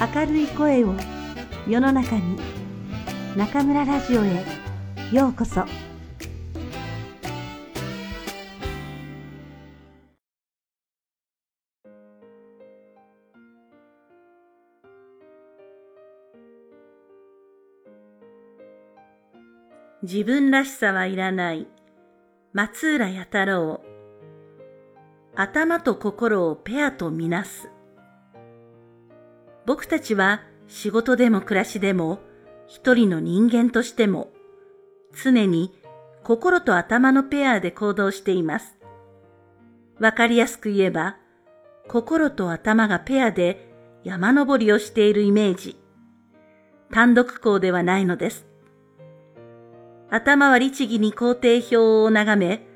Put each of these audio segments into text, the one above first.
明るい声を世の中に中村ラジオへようこそ。自分らしさはいらない。松浦弥太郎。頭と心をペアとみなす。僕たちは仕事でも暮らしでも一人の人間としても常に心と頭のペアで行動しています。わかりやすく言えば心と頭がペアで山登りをしているイメージ。単独行ではないのです。頭は律儀に工程表を眺め、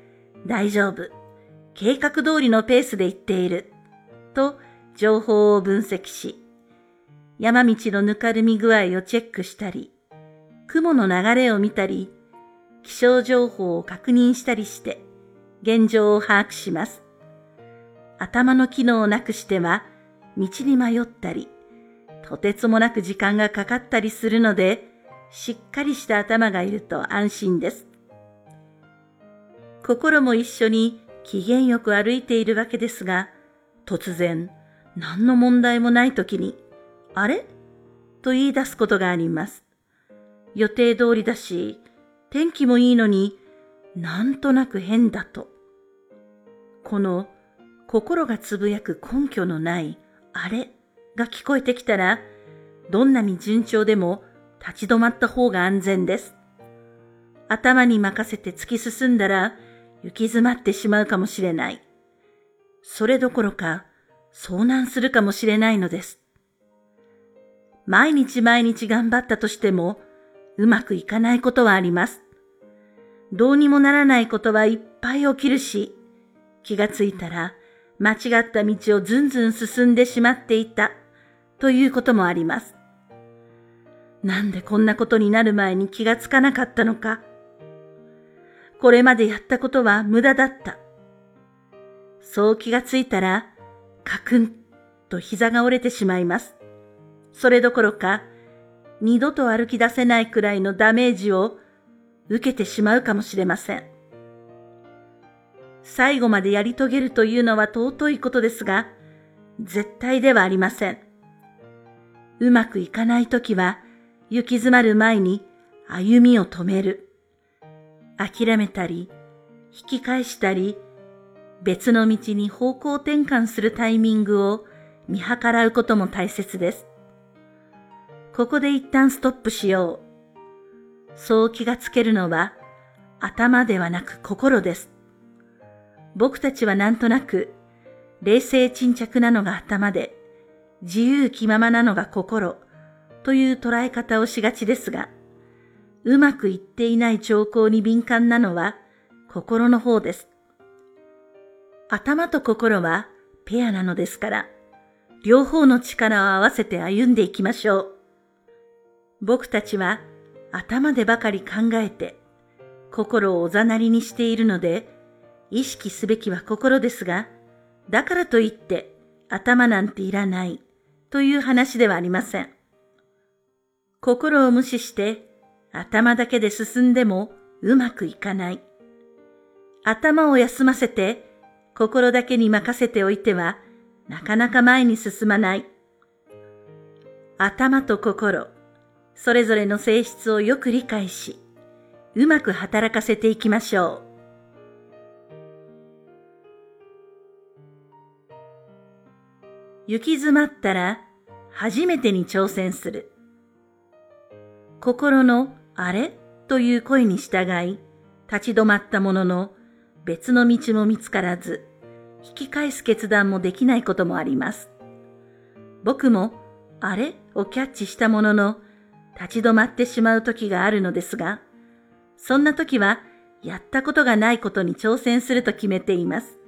大丈夫、計画通りのペースで行っている、と情報を分析し、山道のぬかるみ具合をチェックしたり、雲の流れを見たり、気象情報を確認したりして、現状を把握します。頭の機能をなくしては、道に迷ったり、とてつもなく時間がかかったりするので、しっかりした頭がいると安心です。心も一緒に機嫌よく歩いているわけですが、突然、何の問題もない時に、あれ？と言い出すことがあります。予定通りだし、天気もいいのになんとなく変だと。この心がつぶやく根拠のないあれが聞こえてきたら、どんなに順調でも立ち止まった方が安全です。頭に任せて突き進んだら行き詰まってしまうかもしれない。それどころか遭難するかもしれないのです。毎日毎日頑張ったとしても、うまくいかないことはあります。どうにもならないことはいっぱい起きるし、気がついたら間違った道をずんずん進んでしまっていたということもあります。なんでこんなことになる前に気がつかなかったのか。これまでやったことは無駄だった。そう気がついたら、カクンと膝が折れてしまいます。それどころか、二度と歩き出せないくらいのダメージを受けてしまうかもしれません。最後までやり遂げるというのは尊いことですが、絶対ではありません。うまくいかないときは、行き詰まる前に歩みを止める。諦めたり、引き返したり、別の道に方向転換するタイミングを見計らうことも大切です。ここで一旦ストップしよう。そう気がつけるのは頭ではなく心です。僕たちはなんとなく冷静沈着なのが頭で自由気ままなのが心という捉え方をしがちですが、うまくいっていない兆候に敏感なのは心の方です。頭と心はペアなのですから、両方の力を合わせて歩んでいきましょう。僕たちは頭でばかり考えて心をおざなりにしているので意識すべきは心ですが、だからといって頭なんていらないという話ではありません。心を無視して頭だけで進んでもうまくいかない。頭を休ませて心だけに任せておいてはなかなか前に進まない。頭と心、それぞれの性質をよく理解し、うまく働かせていきましょう。行き詰まったら初めてに挑戦する。心のあれ？という声に従い、立ち止まったものの別の道も見つからず、引き返す決断もできないこともあります。僕もあれ？をキャッチしたものの立ち止まってしまう時があるのですが、そんな時はやったことがないことに挑戦すると決めています。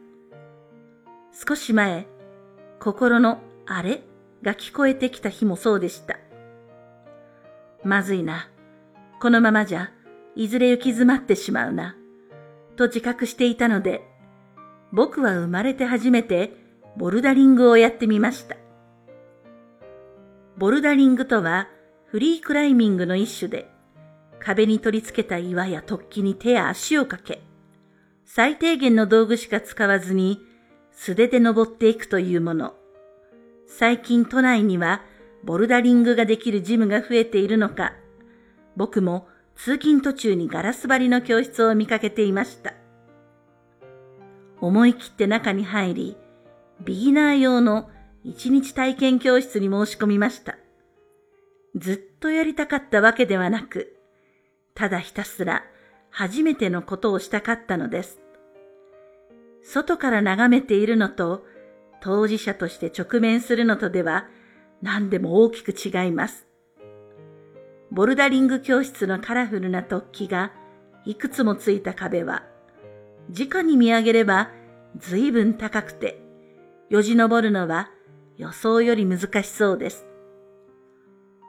少し前、心のあれが聞こえてきた日もそうでした。まずいな。このままじゃ、いずれ行き詰まってしまうな。と自覚していたので、僕は生まれて初めてボルダリングをやってみました。ボルダリングとはフリークライミングの一種で、壁に取り付けた岩や突起に手や足をかけ、最低限の道具しか使わずに素手で登っていくというもの。最近都内にはボルダリングができるジムが増えているのか、僕も通勤途中にガラス張りの教室を見かけていました。思い切って中に入り、ビギナー用の一日体験教室に申し込みました。ずっとやりたかったわけではなく、ただひたすら初めてのことをしたかったのです。外から眺めているのと、当事者として直面するのとでは何でも大きく違います。ボルダリング教室のカラフルな突起がいくつもついた壁は、直に見上げれば随分高くて、よじ登るのは予想より難しそうです。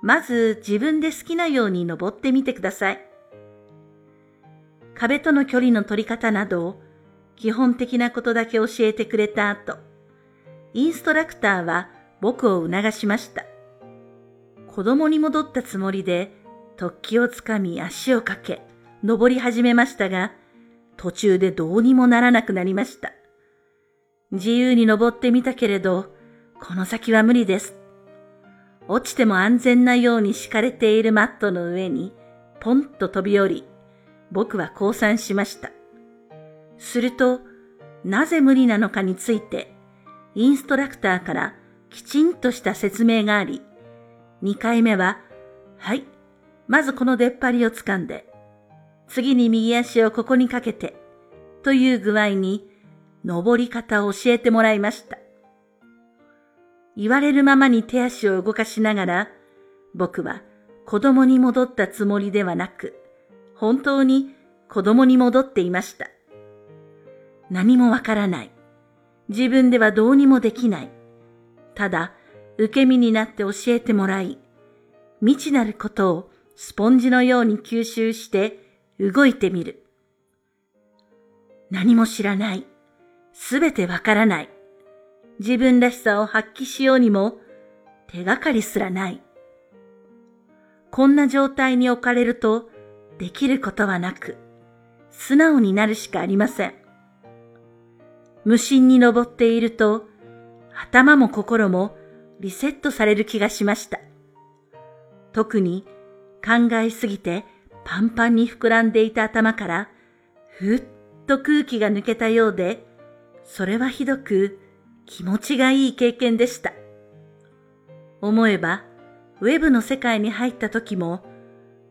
まず自分で好きなように登ってみてください。壁との距離の取り方など基本的なことだけ教えてくれた後、インストラクターは僕を促しました。子供に戻ったつもりで突起をつかみ足をかけ、登り始めましたが、途中でどうにもならなくなりました。自由に登ってみたけれど、この先は無理です。落ちても安全なように敷かれているマットの上に、ポンと飛び降り、僕は降参しました。すると、なぜ無理なのかについて、インストラクターからきちんとした説明があり、2回目は、はい、まずこの出っ張りを掴んで、次に右足をここにかけて、という具合に、登り方を教えてもらいました。言われるままに手足を動かしながら、僕は子供に戻ったつもりではなく、本当に子供に戻っていました。何もわからない。自分ではどうにもできない。ただ、受け身になって教えてもらい、未知なることをスポンジのように吸収して動いてみる。何も知らない。すべてわからない。自分らしさを発揮しようにも手がかりすらない。こんな状態に置かれるとできることはなく、素直になるしかありません。無心に登っていると、頭も心もリセットされる気がしました。特に考えすぎてパンパンに膨らんでいた頭から、ふっと空気が抜けたようで、それはひどく気持ちがいい経験でした。思えば、ウェブの世界に入った時も、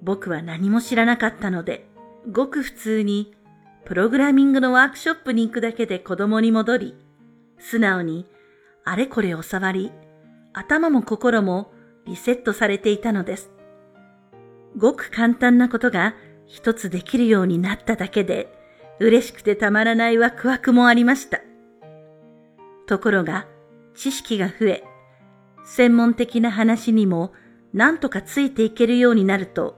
僕は何も知らなかったので、ごく普通にプログラミングのワークショップに行くだけで子供に戻り、素直にあれこれを触り、頭も心もリセットされていたのです。ごく簡単なことが一つできるようになっただけで、嬉しくてたまらないワクワクもありました。ところが、知識が増え、専門的な話にも何とかついていけるようになると、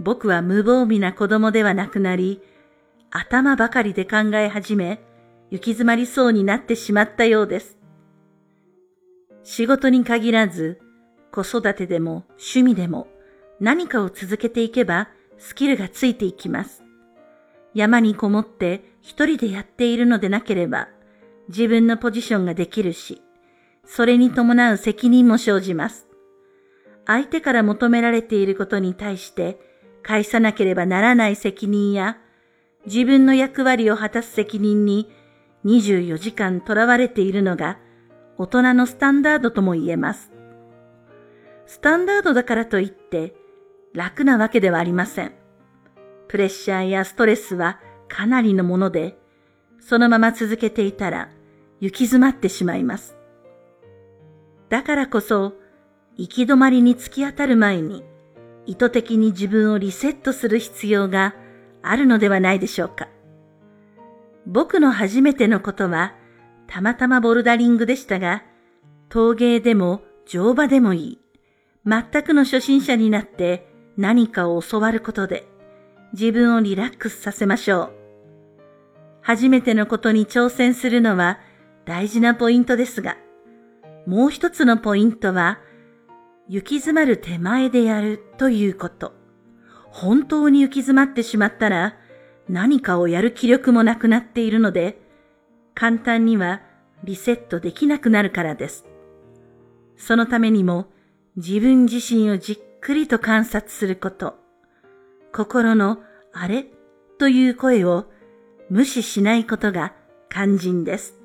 僕は無防備な子供ではなくなり、頭ばかりで考え始め、行き詰まりそうになってしまったようです。仕事に限らず、子育てでも趣味でも何かを続けていけばスキルがついていきます。山にこもって一人でやっているのでなければ自分のポジションができるし、それに伴う責任も生じます。相手から求められていることに対して返さなければならない責任や自分の役割を果たす責任に24時間囚われているのが大人のスタンダードとも言えます。スタンダードだからといって楽なわけではありません。プレッシャーやストレスはかなりのもので、そのまま続けていたら行き詰まってしまいます。だからこそ、行き止まりに突き当たる前に、意図的に自分をリセットする必要があるのではないでしょうか。僕の初めてのことは、たまたまボルダリングでしたが、陶芸でも乗馬でもいい。全くの初心者になって何かを教わることで自分をリラックスさせましょう。初めてのことに挑戦するのは大事なポイントですが、もう一つのポイントは行き詰まる手前でやるということ。本当に行き詰まってしまったら何かをやる気力もなくなっているので、簡単にはリセットできなくなるからです。そのためにも自分自身をじっくりと観察すること、心のあれという声を無視しないことが肝心です。